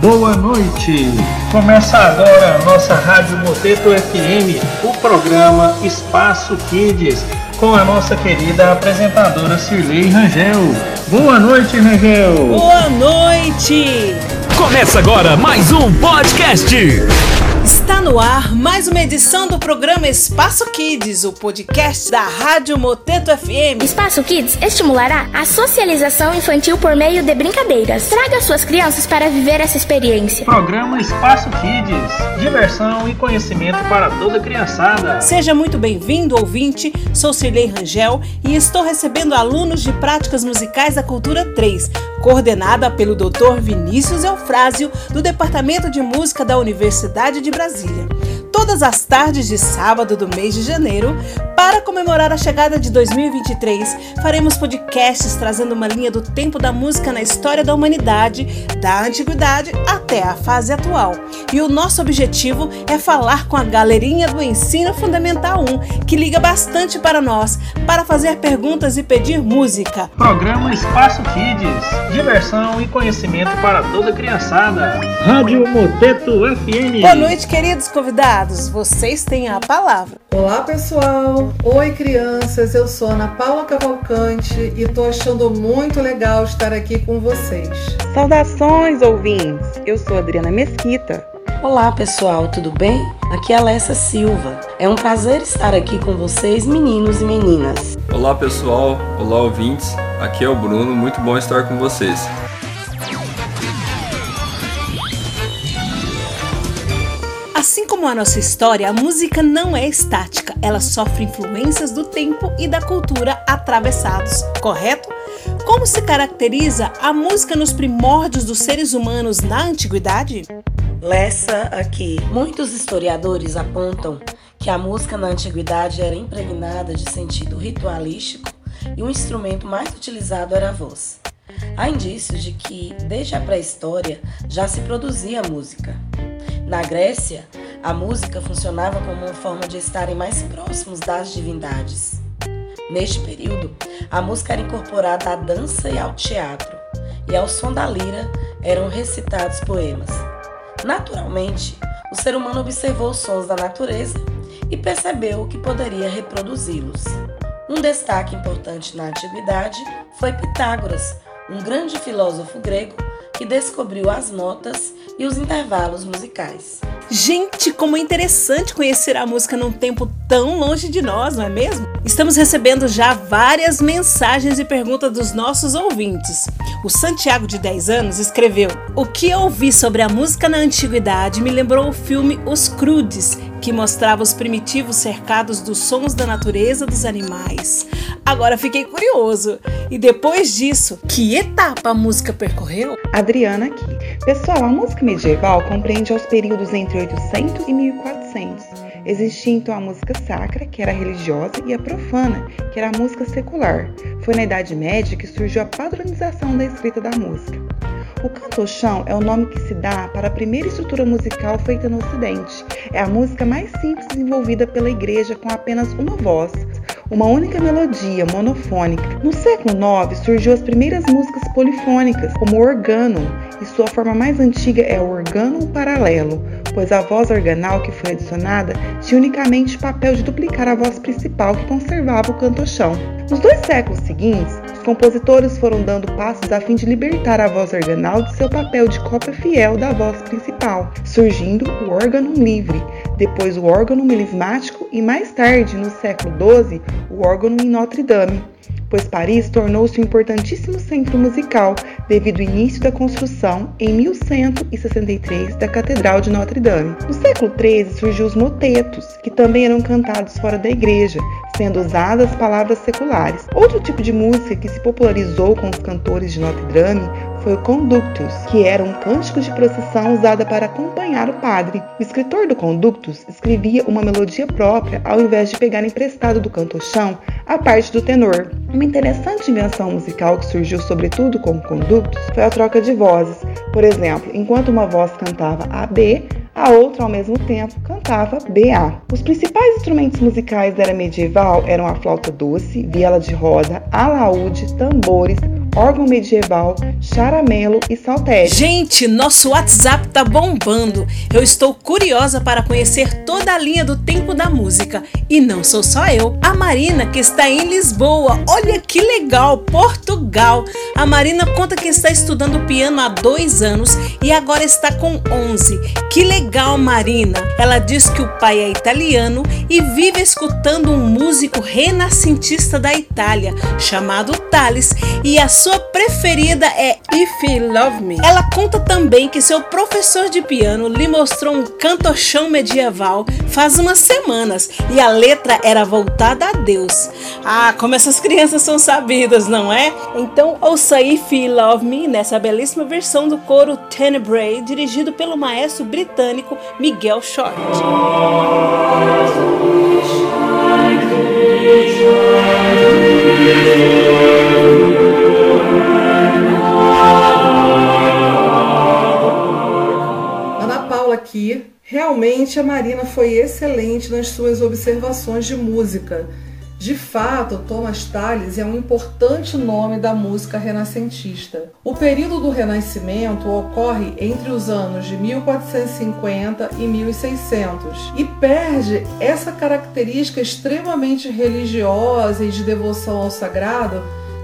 Boa noite! Começa agora a nossa Rádio Moteto FM, o programa Espaço Kids, com a nossa querida apresentadora Cirlei Rangel. Boa noite, Rangel! Boa noite! Começa agora mais um podcast. Está no ar mais uma edição do programa Espaço Kids, o podcast da Rádio Moteto FM. Espaço Kids estimulará a socialização infantil por meio de brincadeiras. Traga suas crianças para viver essa experiência. Programa Espaço Kids, diversão e conhecimento para toda criançada. Seja muito bem-vindo, ouvinte. Sou Cirlei Rangel e estou recebendo alunos de práticas musicais da Cultura 3, coordenada pelo Dr. Vinícius Eufrásio, do Departamento de Música da Universidade de Brasília. Brasília. Todas as tardes de sábado do mês de janeiro, para comemorar a chegada de 2023, faremos podcasts trazendo uma linha do tempo da música na história da humanidade, da antiguidade até a fase atual. E o nosso objetivo é falar com a galerinha do Ensino Fundamental 1, que liga bastante para nós, para fazer perguntas e pedir música. Programa Espaço Kids, diversão e conhecimento para toda criançada. Rádio Moteto FM. Boa noite, queridos convidados. Vocês têm a palavra. Olá, pessoal. Oi, crianças. Eu sou Ana Paula Cavalcante e tô achando muito legal estar aqui com vocês. Saudações, ouvintes. Eu sou Adriana Mesquita. Olá, pessoal. Tudo bem? Aqui é a Alessa Silva. É um prazer estar aqui com vocês, meninos e meninas. Olá, pessoal. Olá, ouvintes. Aqui é o Bruno. Muito bom estar com vocês. Como a nossa história, a música não é estática, ela sofre influências do tempo e da cultura atravessados, correto? Como se caracteriza a música nos primórdios dos seres humanos na antiguidade? Lessa aqui. Muitos historiadores apontam que a música na antiguidade era impregnada de sentido ritualístico e o instrumento mais utilizado era a voz. Há indícios de que, desde a pré-história, já se produzia música. Na Grécia, a música funcionava como uma forma de estarem mais próximos das divindades. Neste período, a música era incorporada à dança e ao teatro, e ao som da lira eram recitados poemas. Naturalmente, o ser humano observou os sons da natureza e percebeu que poderia reproduzi-los. Um destaque importante na antiguidade foi Pitágoras, um grande filósofo grego que descobriu as notas e os intervalos musicais. Gente, como é interessante conhecer a música num tempo tão longe de nós, não é mesmo? Estamos recebendo já várias mensagens e perguntas dos nossos ouvintes. O Santiago, de 10 anos, escreveu: O que eu ouvi sobre a música na antiguidade me lembrou o filme Os Crudes, que mostrava os primitivos cercados dos sons da natureza dos animais. Agora fiquei curioso. E depois disso, que etapa a música percorreu? Adriana aqui. Pessoal, a música medieval compreende os períodos entre 800 e 1400. Existia então a música sacra, que era religiosa, e a profana, que era a música secular. Foi na Idade Média que surgiu a padronização da escrita da música. O canto-chão é o nome que se dá para a primeira estrutura musical feita no Ocidente. É a música mais simples desenvolvida pela igreja com apenas uma voz, uma única melodia monofônica. No século IX surgiu as primeiras músicas polifônicas, como o organo, e sua forma mais antiga é o organo paralelo, pois a voz organal que foi adicionada tinha unicamente o papel de duplicar a voz principal que conservava o canto-chão. Nos dois séculos seguintes, os compositores foram dando passos a fim de libertar a voz organal de seu papel de cópia fiel da voz principal, surgindo o órgão livre, depois o órgão melismático e mais tarde, no século XII, o órgão em Notre Dame pois Paris tornou-se um importantíssimo centro musical devido ao início da construção, em 1163, da Catedral de Notre Dame. No século XIII surgiu os motetos, que também eram cantados fora da igreja, sendo usadas palavras seculares. Outro tipo de música que se popularizou com os cantores de Notre Dame foi o conductus, que era um cântico de procissão usada para acompanhar o padre. O escritor do conductus escrevia uma melodia própria ao invés de pegar emprestado do canto-chão a parte do tenor. Uma interessante invenção musical que surgiu sobretudo com o conductus foi a troca de vozes. Por exemplo, enquanto uma voz cantava AB, a outra, ao mesmo tempo, cantava BA. Os principais instrumentos musicais da era medieval eram a flauta doce, viela de roda, alaúde, tambores, órgão medieval, charamelo e saltério. Gente, nosso WhatsApp tá bombando. Eu estou curiosa para conhecer toda a linha do tempo da música. E não sou só eu. A Marina, que está em Lisboa. Olha que legal, Portugal. A Marina conta que está estudando piano há dois anos e agora está com 11. Que legal, Marina. Ela diz que o pai é italiano e vive escutando um músico renascentista da Itália chamado Thales e a sua preferida é If You Love Me. Ela conta também que seu professor de piano lhe mostrou um cantochão medieval faz umas semanas e a letra era voltada a Deus. Ah, como essas crianças são sabidas, não é? Então ouça If You Love Me nessa belíssima versão do coro Tenebrae, dirigido pelo maestro britânico Miguel Short. Ana aqui. Realmente a Marina foi excelente nas suas observações de música. De fato, Thomas Tallis é um importante nome da música renascentista. O período do Renascimento ocorre entre os anos de 1450 e 1600 e perde essa característica extremamente religiosa e de devoção ao sagrado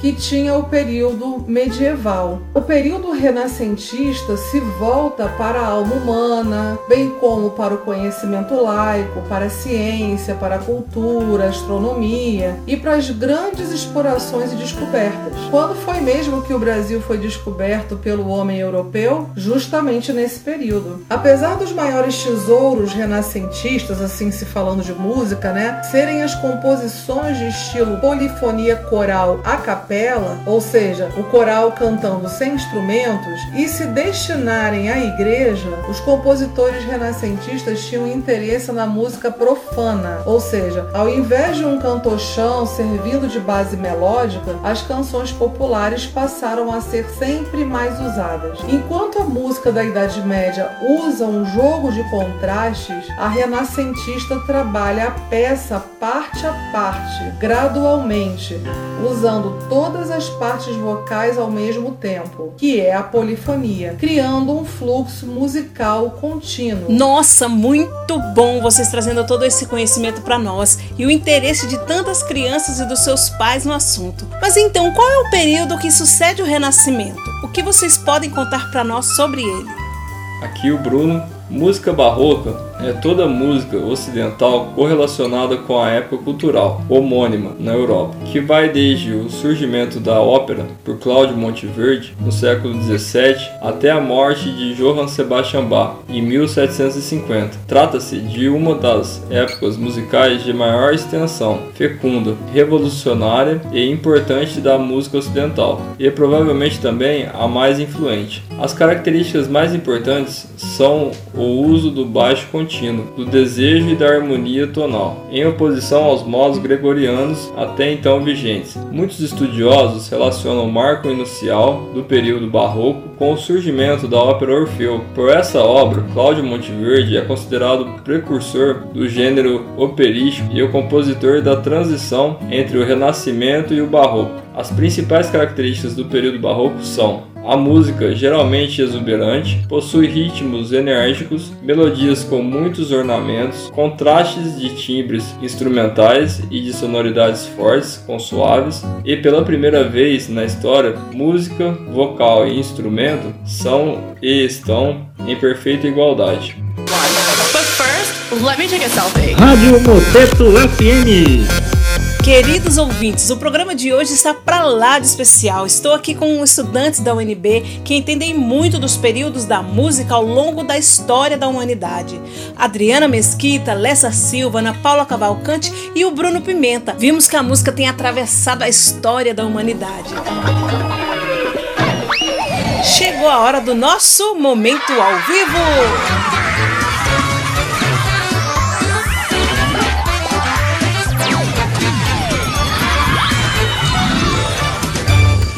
que tinha o período medieval. O período renascentista se volta para a alma humana, bem como para o conhecimento laico, para a ciência, para a cultura, astronomia e para as grandes explorações e descobertas. Quando foi mesmo que o Brasil foi descoberto pelo homem europeu? Justamente nesse período. Apesar dos maiores tesouros renascentistas, assim se falando de música, né, serem as composições de estilo polifonia coral a capela, ou seja, o coral cantando sem instrumentos, e se destinarem à igreja, os compositores renascentistas tinham interesse na música profana, ou seja, ao invés de um cantochão servindo de base melódica, as canções populares passaram a ser sempre mais usadas. Enquanto a música da Idade Média usa um jogo de contrastes, a renascentista trabalha a peça parte a parte, gradualmente, usando todas as partes vocais ao mesmo tempo, que é a polifonia, criando um fluxo musical contínuo. Nossa, muito bom vocês trazendo todo esse conhecimento para nós e o interesse de tantas crianças e dos seus pais no assunto. Mas então, qual é o período que sucede o Renascimento? O que vocês podem contar para nós sobre ele? Aqui o Bruno. Música barroca é toda música ocidental correlacionada com a época cultural homônima na Europa, que vai desde o surgimento da ópera por Cláudio Monteverdi no século XVII até a morte de Johann Sebastian Bach em 1750. Trata-se de uma das épocas musicais de maior extensão, fecunda, revolucionária e importante da música ocidental, e provavelmente também a mais influente. As características mais importantes são o uso do baixo contínuo, do desejo e da harmonia tonal, em oposição aos modos gregorianos até então vigentes. Muitos estudiosos relacionam o marco inicial do período barroco com o surgimento da ópera Orfeu. Por essa obra, Cláudio Monteverdi é considerado o precursor do gênero operístico e o compositor da transição entre o Renascimento e o Barroco. As principais características do período barroco são a música, geralmente exuberante, possui ritmos enérgicos, melodias com muitos ornamentos, contrastes de timbres instrumentais e de sonoridades fortes com suaves, e pela primeira vez na história, música, vocal e instrumento são e estão em perfeita igualdade. Rádio Moteto FM. Queridos ouvintes, o programa de hoje está para lá de especial. Estou aqui com estudantes da UNB que entendem muito dos períodos da música ao longo da história da humanidade. Adriana Mesquita, Lessa Silva, Ana Paula Cavalcante e o Bruno Pimenta. Vimos que a música tem atravessado a história da humanidade. Chegou a hora do nosso momento ao vivo.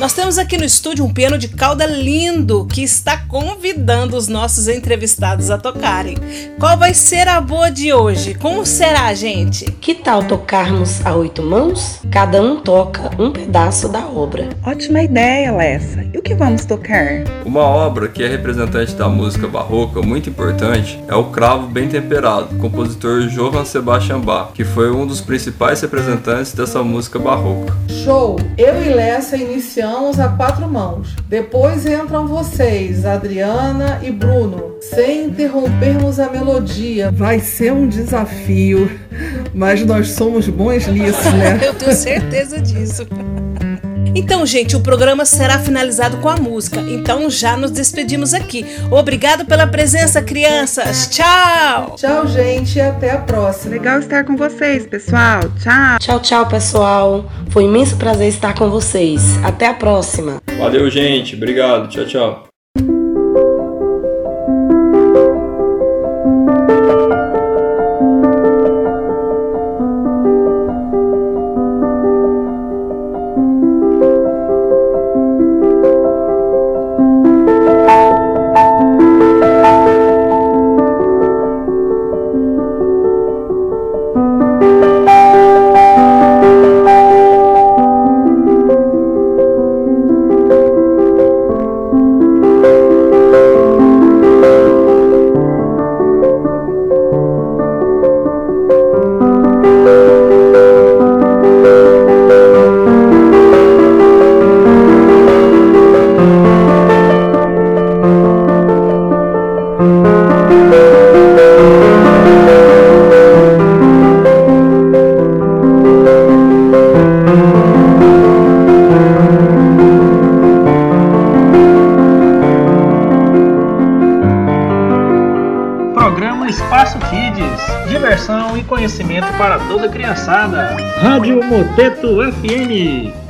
Nós temos aqui no estúdio um piano de cauda lindo que está convidando os nossos entrevistados a tocarem. Qual vai ser a boa de hoje? Como será, gente? Que tal tocarmos a oito mãos? Cada um toca um pedaço da obra. Ótima ideia, Lessa. E o que vamos tocar? Uma obra que é representante da música barroca muito importante é o Cravo Bem Temperado, compositor Johann Sebastian Bach, que foi um dos principais representantes dessa música barroca. Show! Eu e Lessa iniciamos a quatro mãos. Depois entram vocês, Adriana e Bruno, sem interrompermos a melodia. Vai ser um desafio, mas nós somos bons nisso, né? Eu tenho certeza disso. Então, gente, o programa será finalizado com a música. Então, já nos despedimos aqui. Obrigado pela presença, crianças. Tchau! Tchau, gente, e até a próxima. Legal estar com vocês, pessoal. Tchau. Tchau, tchau, pessoal. Foi um imenso prazer estar com vocês. Até a próxima. Valeu, gente. Obrigado. Tchau, tchau. Toda criançada. Rádio Moteto FM.